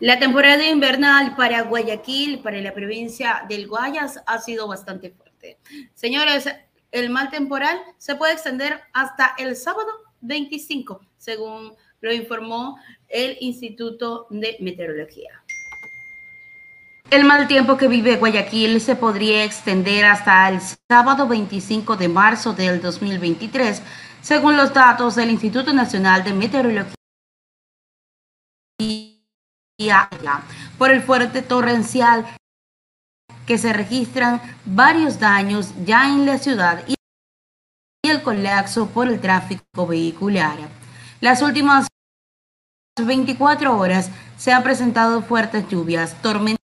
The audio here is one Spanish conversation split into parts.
La temporada invernal para Guayaquil, para la provincia del Guayas, ha sido bastante fuerte. Señores, el mal temporal se puede extender hasta el sábado 25, según lo informó el Instituto de Meteorología. El mal tiempo que vive Guayaquil se podría extender hasta el sábado 25 de marzo del 2023, según los datos del Instituto Nacional de Meteorología por el fuerte torrencial que se registran varios daños ya en la ciudad y el colapso por el tráfico vehicular. Las últimas 24 horas se han presentado fuertes lluvias, tormentas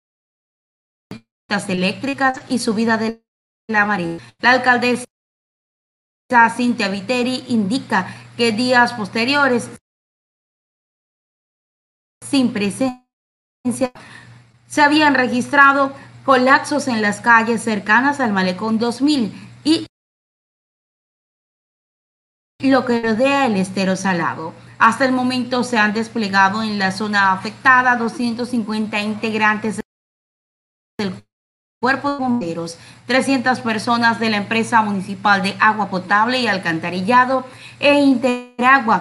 eléctricas y subida de la marina. La alcaldesa Cintia Viteri indica que días posteriores sin presencia se habían registrado colapsos en las calles cercanas al Malecón 2000 y lo que rodea el estero salado. Hasta el momento se han desplegado en la zona afectada 250 integrantes del cuerpo de bomberos, 300 personas de la empresa municipal de agua potable y alcantarillado e Interagua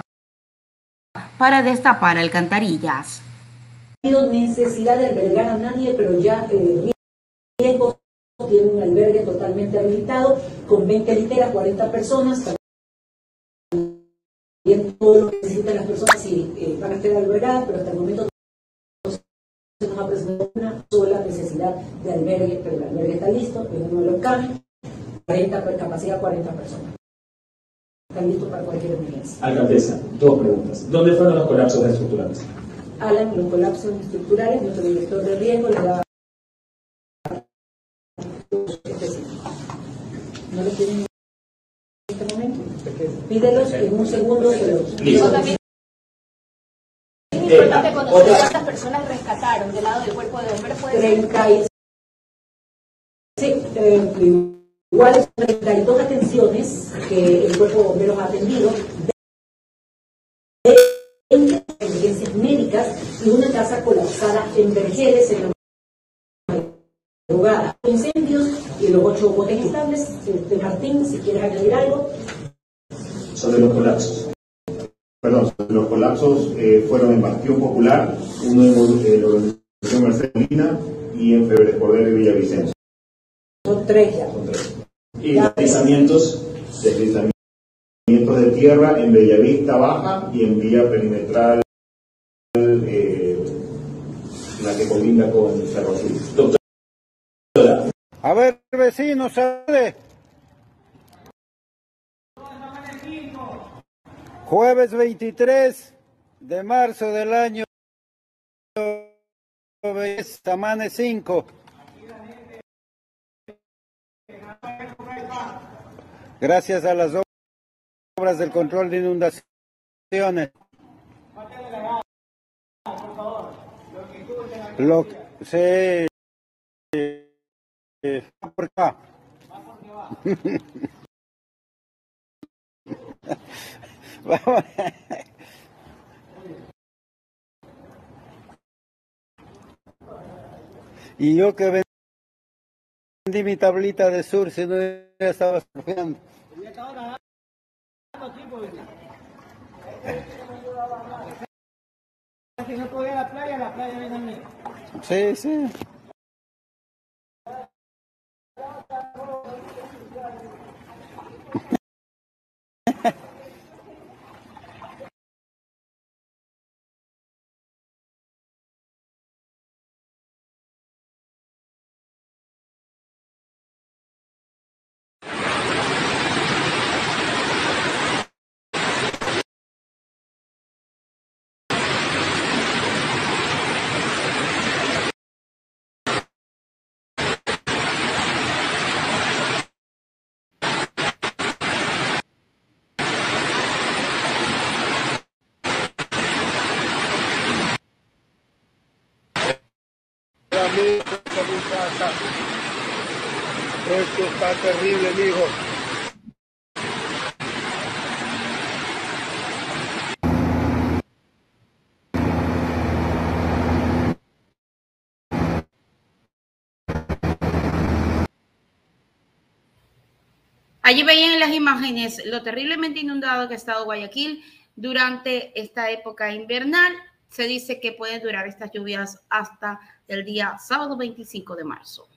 para destapar alcantarillas necesidad de albergar a nadie, pero ya eh, tiene un albergue totalmente habilitado con 20 literas, 40 personas. También todo lo que necesitan las personas y eh, van a estar albergadas, pero hasta el momento se nos ha presentado una sola necesidad de albergue, pero el albergue está listo, es uno de los cambios, 40, capacidad 40 personas. Están listos para cualquier emergencia. Alcaldesa, dos preguntas. ¿Dónde fueron los colapsos estructurales? Alan, los colapsos estructurales, nuestro director de riesgo le da ¿No lo tienen en este momento? Pídelos en un segundo. Pero... también es importante conocer cuántas personas rescataron del lado del cuerpo de bomberos. 36. Sí, eh, igual 32 atenciones que el cuerpo de bomberos ha atendido y una casa colapsada en Vergeles en la madrugada. Incendios y los ocho botes estables. De Martín, si quieres añadir algo. Sobre los colapsos. Perdón, los colapsos eh, fueron en Bastión Popular, uno en la organización Marcelina y en Febrero Cordero y Villavicencio. Son tres ya. Son tres. ¿Y deslizamientos? Deslizamientos de tierra en Bellavista Baja y en vía perimetral eh, la que colinda con. Doctora. A ver, vecino, sale. Jueves 23 de marzo del año Samane 5. Gracias a las obras del control de inundaciones. Lo se eh, por acá. y yo que vendí mi tablita de sur si no estaba surfeando. Si no puedo ir a la playa, la playa viene a mí. Sí, sí. Esto está terrible, mijo. Allí veían en las imágenes lo terriblemente inundado que ha estado Guayaquil durante esta época invernal se dice que pueden durar estas lluvias hasta el día sábado 25 de marzo.